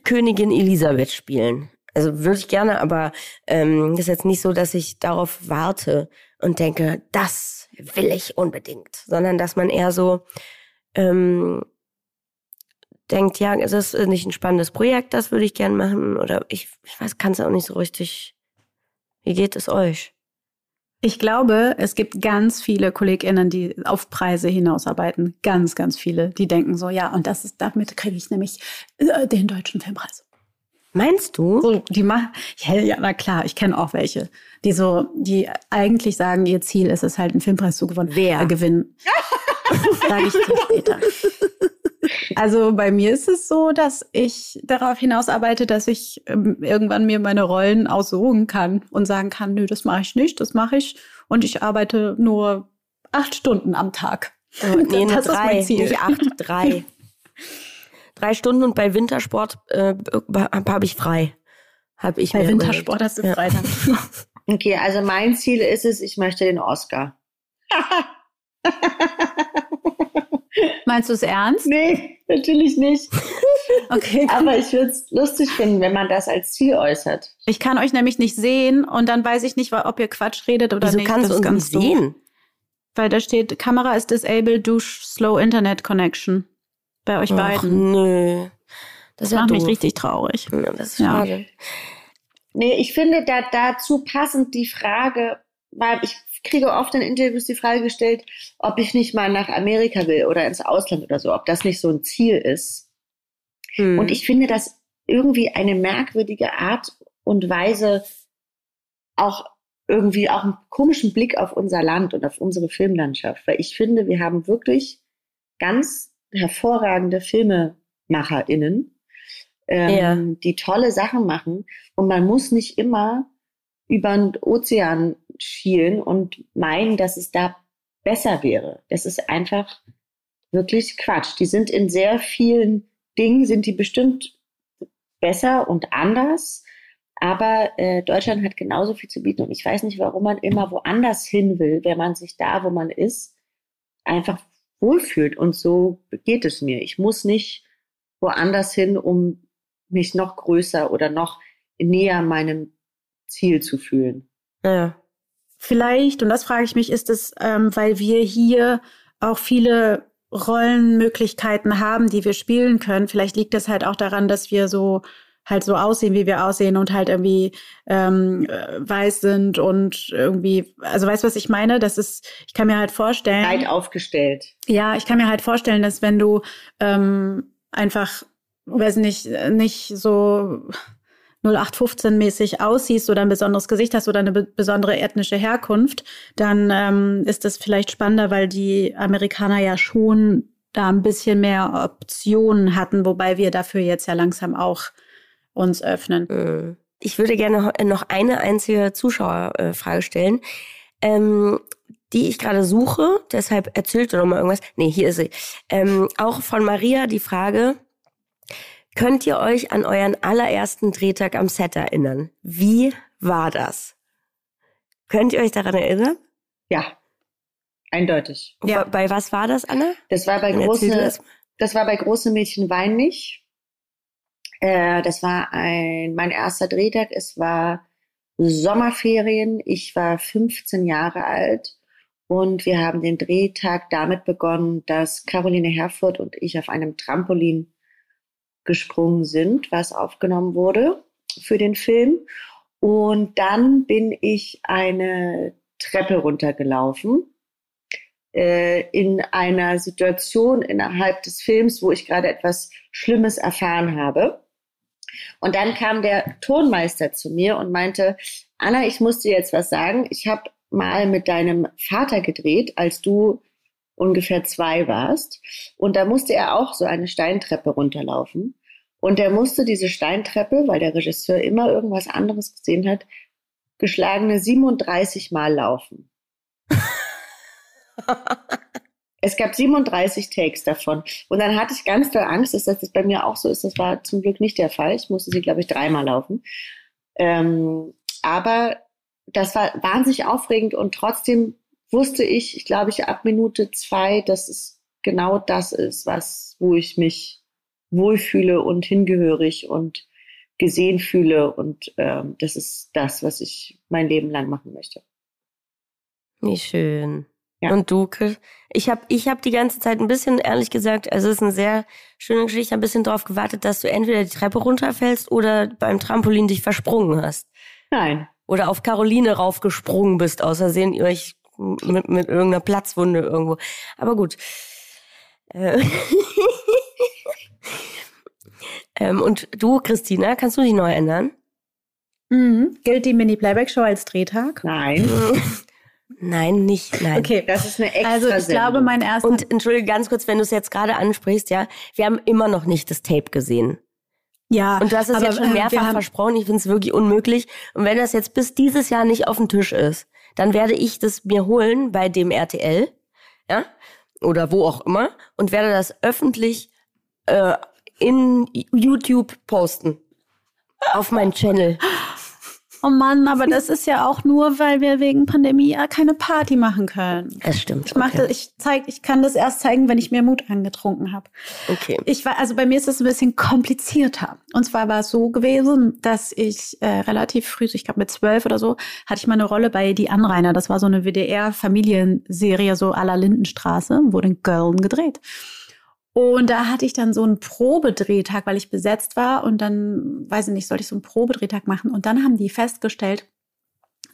Königin Elisabeth spielen. Also würde ich gerne, aber ähm, ist jetzt nicht so, dass ich darauf warte und denke, das will ich unbedingt, sondern dass man eher so ähm, denkt, ja, es ist nicht ein spannendes Projekt, das würde ich gern machen oder ich, ich weiß, kann es auch nicht so richtig. Wie geht es euch? Ich glaube, es gibt ganz viele KollegInnen, die auf Preise hinausarbeiten. Ganz, ganz viele. Die denken so, ja, und das ist, damit kriege ich nämlich äh, den deutschen Filmpreis. Meinst du? So, die machen, ja, ja, na klar, ich kenne auch welche, die so, die eigentlich sagen, ihr Ziel ist es halt, einen Filmpreis zu gewinnen. Wer? Äh, gewinnen. Sage ich dir später. Also bei mir ist es so, dass ich darauf hinaus arbeite, dass ich ähm, irgendwann mir meine Rollen aussuchen kann und sagen kann, nö, das mache ich nicht, das mache ich und ich arbeite nur acht Stunden am Tag. Oh, nee, das drei, ist mein Ziel. nicht acht, drei drei Stunden und bei Wintersport äh, habe ich frei. Hab ich bei Wintersport hast du ja. Freitag. okay, also mein Ziel ist es, ich möchte den Oscar. Meinst du es ernst? Nee, natürlich nicht. okay. Aber ich würde es lustig finden, wenn man das als Ziel äußert. Ich kann euch nämlich nicht sehen und dann weiß ich nicht, ob ihr Quatsch redet oder Wieso nicht. kannst das du uns nicht sehen? Weil da steht, Kamera ist disabled due slow Internet connection bei euch Och, beiden. Nö. Das, das macht doof. mich richtig traurig. Ja, das ist schade. Ja. Nee, ich finde da dazu passend die Frage, weil ich kriege oft in Interviews die Frage gestellt, ob ich nicht mal nach Amerika will oder ins Ausland oder so, ob das nicht so ein Ziel ist. Hm. Und ich finde das irgendwie eine merkwürdige Art und Weise, auch irgendwie auch einen komischen Blick auf unser Land und auf unsere Filmlandschaft, weil ich finde, wir haben wirklich ganz hervorragende FilmemacherInnen, ähm, ja. die tolle Sachen machen. Und man muss nicht immer über den Ozean schielen und meinen, dass es da besser wäre. Das ist einfach wirklich Quatsch. Die sind in sehr vielen Dingen, sind die bestimmt besser und anders. Aber äh, Deutschland hat genauso viel zu bieten und ich weiß nicht, warum man immer woanders hin will, wenn man sich da, wo man ist, einfach wohlfühlt. Und so geht es mir. Ich muss nicht woanders hin, um mich noch größer oder noch näher meinem Ziel zu fühlen. Ja. Vielleicht, und das frage ich mich, ist es, ähm, weil wir hier auch viele Rollenmöglichkeiten haben, die wir spielen können. Vielleicht liegt es halt auch daran, dass wir so halt so aussehen, wie wir aussehen und halt irgendwie ähm, äh, weiß sind und irgendwie, also weißt du, was ich meine? Das ist, ich kann mir halt vorstellen. Weit aufgestellt. Ja, ich kann mir halt vorstellen, dass wenn du ähm, einfach, weiß nicht, nicht so 0815-mäßig aussiehst oder ein besonderes Gesicht hast oder eine besondere ethnische Herkunft, dann ähm, ist das vielleicht spannender, weil die Amerikaner ja schon da ein bisschen mehr Optionen hatten, wobei wir dafür jetzt ja langsam auch uns öffnen. Äh, ich würde gerne noch eine einzige Zuschauerfrage stellen, ähm, die ich gerade suche. Deshalb erzählt doch mal irgendwas. Nee, hier ist sie. Ähm, auch von Maria die Frage, könnt ihr euch an euren allerersten Drehtag am Set erinnern? Wie war das? Könnt ihr euch daran erinnern? Ja, eindeutig. Ja. Bei was war das, Anna? Das war bei große, das. das war bei große Mädchen wein nicht. Äh, das war ein, mein erster Drehtag. Es war Sommerferien. Ich war 15 Jahre alt und wir haben den Drehtag damit begonnen, dass Caroline Herfurth und ich auf einem Trampolin gesprungen sind, was aufgenommen wurde für den Film. Und dann bin ich eine Treppe runtergelaufen äh, in einer Situation innerhalb des Films, wo ich gerade etwas Schlimmes erfahren habe. Und dann kam der Tonmeister zu mir und meinte, Anna, ich muss dir jetzt was sagen. Ich habe mal mit deinem Vater gedreht, als du ungefähr zwei warst. Und da musste er auch so eine Steintreppe runterlaufen. Und er musste diese Steintreppe, weil der Regisseur immer irgendwas anderes gesehen hat, geschlagene 37 Mal laufen. Es gab 37 Takes davon. Und dann hatte ich ganz doll Angst, dass das bei mir auch so ist. Das war zum Glück nicht der Fall. Ich musste sie, glaube ich, dreimal laufen. Ähm, aber das war wahnsinnig aufregend und trotzdem wusste ich, ich glaube, ich ab Minute zwei, dass es genau das ist, was, wo ich mich wohlfühle und hingehörig und gesehen fühle. Und ähm, das ist das, was ich mein Leben lang machen möchte. Wie schön. Ja. Und du, ich habe ich hab die ganze Zeit ein bisschen, ehrlich gesagt, also es ist eine sehr schöne Geschichte, ein bisschen darauf gewartet, dass du entweder die Treppe runterfällst oder beim Trampolin dich versprungen hast. Nein. Oder auf Caroline raufgesprungen bist, außersehen ihr euch mit, mit irgendeiner Platzwunde irgendwo. Aber gut. Äh. ähm, und du, Christina, kannst du dich neu ändern? Mhm. Gilt die Mini-Playback-Show als Drehtag? Nein. Nein, nicht, nein. Okay, das ist eine extra Also ich glaube, mein erster... Und entschuldige ganz kurz, wenn du es jetzt gerade ansprichst, ja, wir haben immer noch nicht das Tape gesehen. Ja, und du hast es aber, jetzt schon äh, mehrfach haben, versprochen. Ich finde es wirklich unmöglich. Und wenn das jetzt bis dieses Jahr nicht auf dem Tisch ist, dann werde ich das mir holen bei dem RTL, ja, oder wo auch immer, und werde das öffentlich äh, in YouTube posten auf meinen Channel. Oh Mann, aber das ist ja auch nur, weil wir wegen Pandemie ja keine Party machen können. Das stimmt. Ich okay. ich zeig, ich kann das erst zeigen, wenn ich mir Mut angetrunken habe. Okay. Ich war, also bei mir ist es ein bisschen komplizierter. Und zwar war es so gewesen, dass ich äh, relativ früh, ich glaube mit zwölf oder so, hatte ich mal eine Rolle bei Die Anrainer. Das war so eine WDR-Familienserie, so à la Lindenstraße, wurde in Köln gedreht. Und da hatte ich dann so einen Probedrehtag, weil ich besetzt war. Und dann, weiß ich nicht, sollte ich so einen Probedrehtag machen. Und dann haben die festgestellt,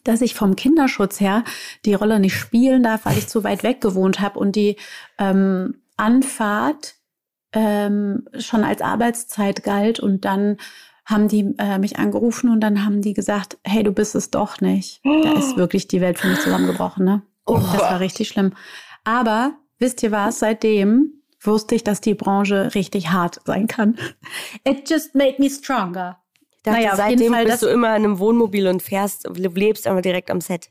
dass ich vom Kinderschutz her die Rolle nicht spielen darf, weil ich zu weit weg gewohnt habe und die ähm, Anfahrt ähm, schon als Arbeitszeit galt. Und dann haben die äh, mich angerufen und dann haben die gesagt, hey, du bist es doch nicht. Da ist wirklich die Welt für mich zusammengebrochen. Ne? Oh. Das war richtig schlimm. Aber wisst ihr was, seitdem wusste ich, dass die Branche richtig hart sein kann. It just made me stronger. Dachte, naja, seitdem Fall, bist du immer in einem Wohnmobil und fährst, lebst aber direkt am Set.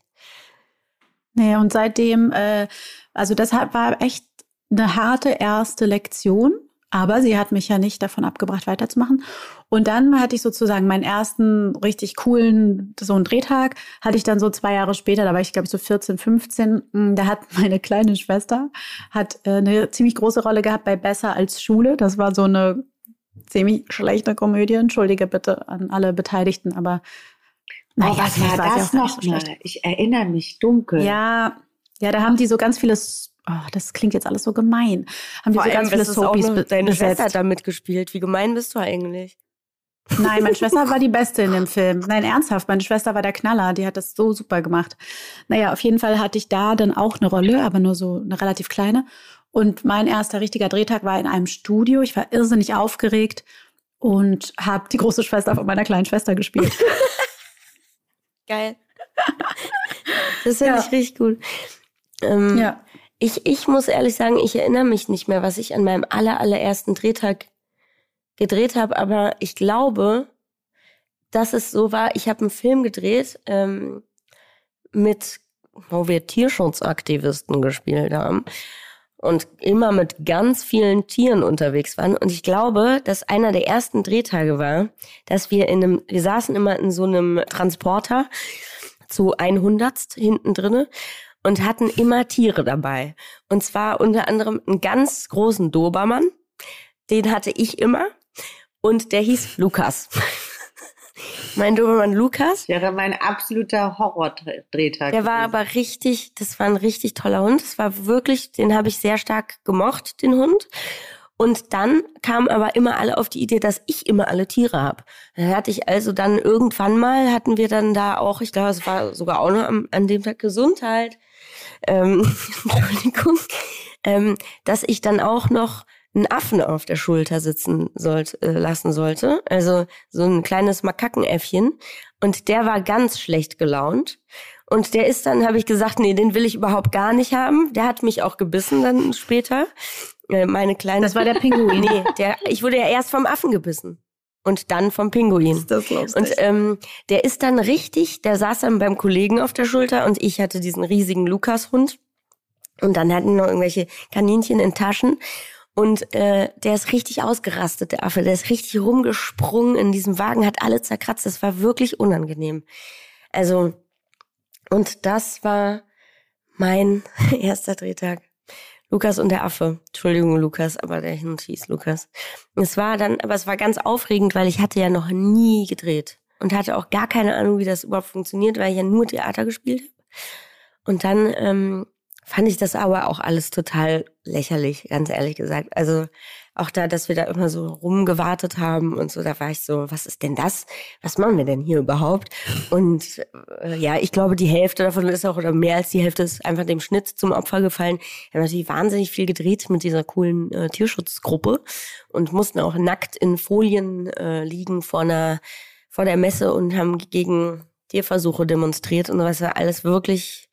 Naja, und seitdem, äh, also das war echt eine harte erste Lektion. Aber sie hat mich ja nicht davon abgebracht, weiterzumachen. Und dann hatte ich sozusagen meinen ersten richtig coolen, so einen Drehtag, hatte ich dann so zwei Jahre später, da war ich glaube ich so 14, 15. Hm, da hat meine kleine Schwester, hat äh, eine ziemlich große Rolle gehabt bei Besser als Schule. Das war so eine ziemlich schlechte Komödie. Entschuldige bitte an alle Beteiligten, aber oh, naja, was war das noch so mal? Ich erinnere mich dunkel. Ja, ja, da haben die so ganz vieles Oh, das klingt jetzt alles so gemein. Haben die Vor so ganz viele Soapies Deine besetzt. Schwester hat da mitgespielt. Wie gemein bist du eigentlich? Nein, meine Schwester war die Beste in dem Film. Nein, ernsthaft, meine Schwester war der Knaller. Die hat das so super gemacht. Naja, auf jeden Fall hatte ich da dann auch eine Rolle, aber nur so eine relativ kleine. Und mein erster richtiger Drehtag war in einem Studio. Ich war irrsinnig aufgeregt und habe die große Schwester von meiner kleinen Schwester gespielt. Geil. Das finde ja. ich richtig gut. Ähm, ja. Ich, ich muss ehrlich sagen, ich erinnere mich nicht mehr, was ich an meinem aller, allerersten Drehtag gedreht habe, aber ich glaube, dass es so war, ich habe einen Film gedreht ähm, mit, wo wir Tierschutzaktivisten gespielt haben und immer mit ganz vielen Tieren unterwegs waren. Und ich glaube, dass einer der ersten Drehtage war, dass wir in einem, wir saßen immer in so einem Transporter zu 100 hinten drinne und hatten immer Tiere dabei. Und zwar unter anderem einen ganz großen Dobermann. Den hatte ich immer. Und der hieß Lukas. mein Dobermann Lukas. Ja, war mein absoluter Horror-Drehtag. Der war aber richtig, das war ein richtig toller Hund. Das war wirklich, den habe ich sehr stark gemocht, den Hund. Und dann kamen aber immer alle auf die Idee, dass ich immer alle Tiere habe. Dann hatte ich also dann irgendwann mal, hatten wir dann da auch, ich glaube, es war sogar auch noch an, an dem Tag Gesundheit, ähm, Entschuldigung, ähm, dass ich dann auch noch einen Affen auf der Schulter sitzen sollte, äh, lassen sollte. Also so ein kleines Makakenäffchen. Und der war ganz schlecht gelaunt. Und der ist dann, habe ich gesagt, nee, den will ich überhaupt gar nicht haben. Der hat mich auch gebissen dann später. Äh, meine kleine. Das war der Pinguin. nee, der, ich wurde ja erst vom Affen gebissen und dann vom Pinguin. Ist das lustig. Und ähm, der ist dann richtig, der saß dann beim Kollegen auf der Schulter und ich hatte diesen riesigen Lukas-Hund. Und dann hatten noch irgendwelche Kaninchen in Taschen. Und äh, der ist richtig ausgerastet, der Affe. Der ist richtig rumgesprungen in diesem Wagen, hat alle zerkratzt. Das war wirklich unangenehm. Also, und das war mein erster Drehtag. Lukas und der Affe. Entschuldigung, Lukas, aber der Hund hieß Lukas. Es war dann, aber es war ganz aufregend, weil ich hatte ja noch nie gedreht und hatte auch gar keine Ahnung, wie das überhaupt funktioniert, weil ich ja nur Theater gespielt habe. Und dann ähm, fand ich das aber auch alles total lächerlich, ganz ehrlich gesagt. Also auch da, dass wir da immer so rumgewartet haben und so, da war ich so, was ist denn das? Was machen wir denn hier überhaupt? Und äh, ja, ich glaube, die Hälfte davon ist auch, oder mehr als die Hälfte ist einfach dem Schnitt zum Opfer gefallen. Wir haben natürlich wahnsinnig viel gedreht mit dieser coolen äh, Tierschutzgruppe und mussten auch nackt in Folien äh, liegen vor einer, vor der Messe und haben gegen Tierversuche demonstriert und was war alles wirklich,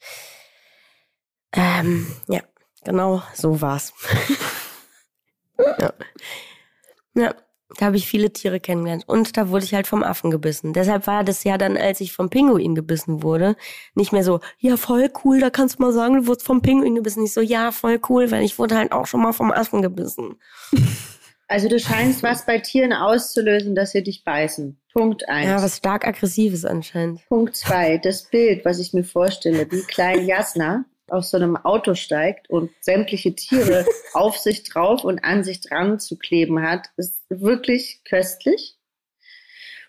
ähm, ja, genau so war's. Ja. ja, da habe ich viele Tiere kennengelernt. Und da wurde ich halt vom Affen gebissen. Deshalb war das ja dann, als ich vom Pinguin gebissen wurde, nicht mehr so, ja, voll cool, da kannst du mal sagen, du wurdest vom Pinguin gebissen. Nicht so, ja, voll cool, weil ich wurde halt auch schon mal vom Affen gebissen. Also du scheinst was bei Tieren auszulösen, dass sie dich beißen. Punkt eins. Ja, was stark aggressives anscheinend. Punkt zwei. Das Bild, was ich mir vorstelle, wie klein Jasna aus so einem Auto steigt und sämtliche Tiere auf sich drauf und an sich dran zu kleben hat, ist wirklich köstlich.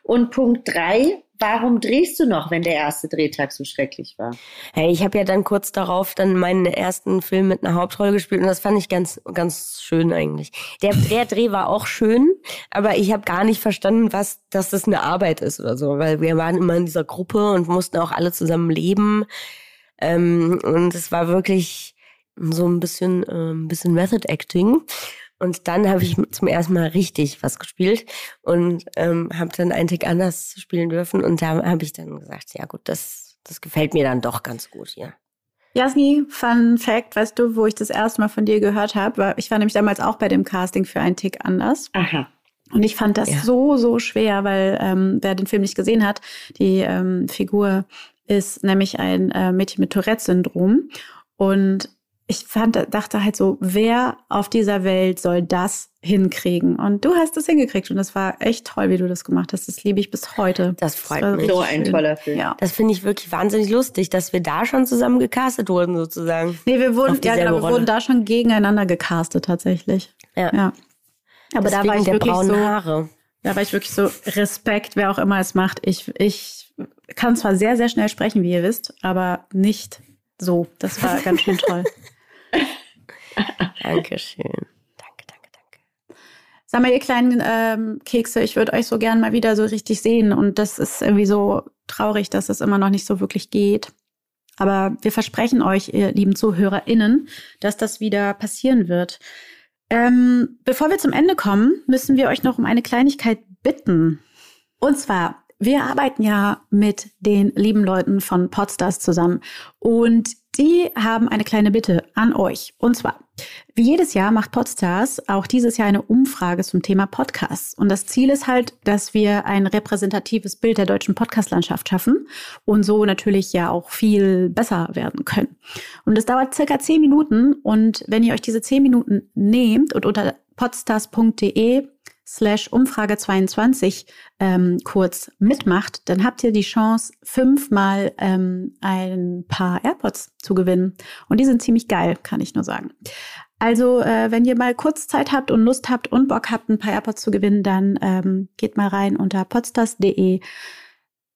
Und Punkt drei, warum drehst du noch, wenn der erste Drehtag so schrecklich war? Hey, ich habe ja dann kurz darauf dann meinen ersten Film mit einer Hauptrolle gespielt und das fand ich ganz ganz schön eigentlich. Der, der Dreh war auch schön, aber ich habe gar nicht verstanden, was dass das eine Arbeit ist oder so, weil wir waren immer in dieser Gruppe und mussten auch alle zusammen leben. Ähm, und es war wirklich so ein bisschen, äh, ein bisschen Method Acting. Und dann habe ich zum ersten Mal richtig was gespielt und ähm, habe dann einen Tick anders spielen dürfen. Und da habe ich dann gesagt, ja gut, das, das gefällt mir dann doch ganz gut, ja. Jasni, Fun Fact, weißt du, wo ich das erste Mal von dir gehört habe? Ich war nämlich damals auch bei dem Casting für einen Tick anders. Aha. Und ich fand das ja. so, so schwer, weil ähm, wer den Film nicht gesehen hat, die ähm, Figur ist nämlich ein äh, Mädchen mit Tourette-Syndrom. Und ich fand, dachte halt so, wer auf dieser Welt soll das hinkriegen? Und du hast es hingekriegt und das war echt toll, wie du das gemacht hast. Das liebe ich bis heute. Das freut war mich. So ein schön. toller Film. Ja. Das finde ich wirklich wahnsinnig lustig, dass wir da schon zusammen gecastet wurden, sozusagen. Nee, wir wurden, ja, genau, wir Rolle. wurden da schon gegeneinander gecastet tatsächlich. Ja. Ja. Aber da Deswegen war ich der wirklich braunen so, Haare. Da war ich wirklich so Respekt, wer auch immer es macht. Ich, ich kann zwar sehr, sehr schnell sprechen, wie ihr wisst, aber nicht so. Das war ganz schön toll. Dankeschön. Danke, danke, danke. Sag mal, ihr kleinen ähm, Kekse, ich würde euch so gern mal wieder so richtig sehen. Und das ist irgendwie so traurig, dass es immer noch nicht so wirklich geht. Aber wir versprechen euch, ihr lieben ZuhörerInnen, dass das wieder passieren wird. Ähm, bevor wir zum Ende kommen, müssen wir euch noch um eine Kleinigkeit bitten. Und zwar, wir arbeiten ja mit den lieben Leuten von Podstars zusammen. Und die haben eine kleine Bitte an euch. Und zwar, wie jedes Jahr macht Podstars auch dieses Jahr eine Umfrage zum Thema Podcasts. Und das Ziel ist halt, dass wir ein repräsentatives Bild der deutschen Podcast-Landschaft schaffen und so natürlich ja auch viel besser werden können. Und es dauert circa zehn Minuten. Und wenn ihr euch diese zehn Minuten nehmt und unter podstars.de slash Umfrage 22 ähm, kurz mitmacht, dann habt ihr die Chance, fünfmal ähm, ein paar AirPods zu gewinnen. Und die sind ziemlich geil, kann ich nur sagen. Also, äh, wenn ihr mal kurz Zeit habt und Lust habt und Bock habt, ein paar AirPods zu gewinnen, dann ähm, geht mal rein unter podstars.de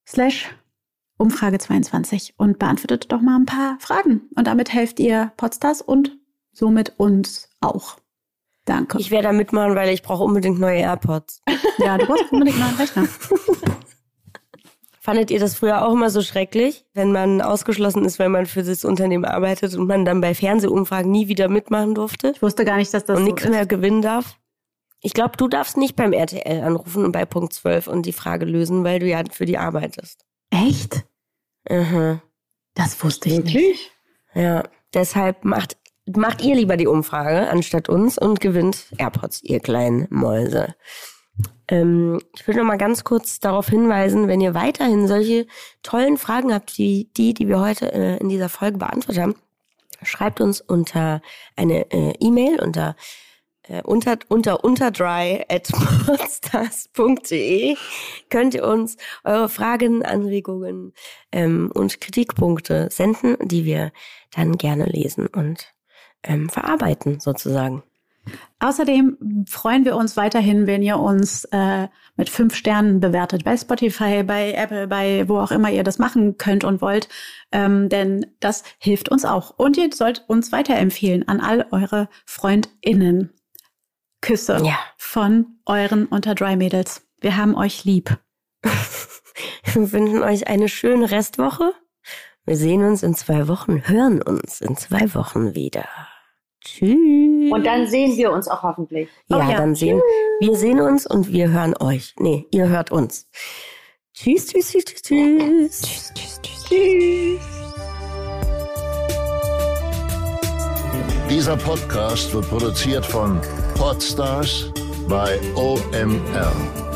slash Umfrage 22 und beantwortet doch mal ein paar Fragen. Und damit helft ihr Podstars und somit uns auch. Danke. Ich werde da mitmachen, weil ich brauche unbedingt neue AirPods. ja, du brauchst unbedingt mal einen Rechner. Fandet ihr das früher auch immer so schrecklich, wenn man ausgeschlossen ist, weil man für das Unternehmen arbeitet und man dann bei Fernsehumfragen nie wieder mitmachen durfte Ich wusste gar nicht, dass das und so nichts mehr gewinnen darf? Ich glaube, du darfst nicht beim RTL anrufen und bei Punkt 12 und die Frage lösen, weil du ja für die arbeitest. Echt? Mhm. Das wusste ich nicht. Wirklich? Ja, deshalb macht, macht ihr lieber die Umfrage anstatt uns und gewinnt AirPods, ihr kleinen Mäuse. Ähm, ich will noch mal ganz kurz darauf hinweisen, wenn ihr weiterhin solche tollen Fragen habt, wie die, die wir heute äh, in dieser Folge beantwortet haben, schreibt uns unter eine äh, E-Mail unter äh, unter unter unterdry at podstars.de könnt ihr uns eure Fragen, Anregungen ähm, und Kritikpunkte senden, die wir dann gerne lesen und ähm, verarbeiten sozusagen. Außerdem freuen wir uns weiterhin, wenn ihr uns äh, mit fünf Sternen bewertet. Bei Spotify, bei Apple, bei wo auch immer ihr das machen könnt und wollt. Ähm, denn das hilft uns auch. Und ihr sollt uns weiterempfehlen an all eure FreundInnen. Küsse Ja. von euren Unterdry-Mädels. Wir haben euch lieb. Wir wünschen euch eine schöne Restwoche. Wir sehen uns in zwei Wochen, hören uns in zwei Wochen wieder. Tschüss. Und dann sehen wir uns auch hoffentlich. ja, Oh ja. dann sehen wir sehen uns und wir hören euch. Nee, ihr hört uns. Tschüss, tschüss, tschüss, tschüss. Tschüss, tschüss, tschüss, tschüss. Tschüss. Dieser Podcast wird produziert von Podstars bei OMR.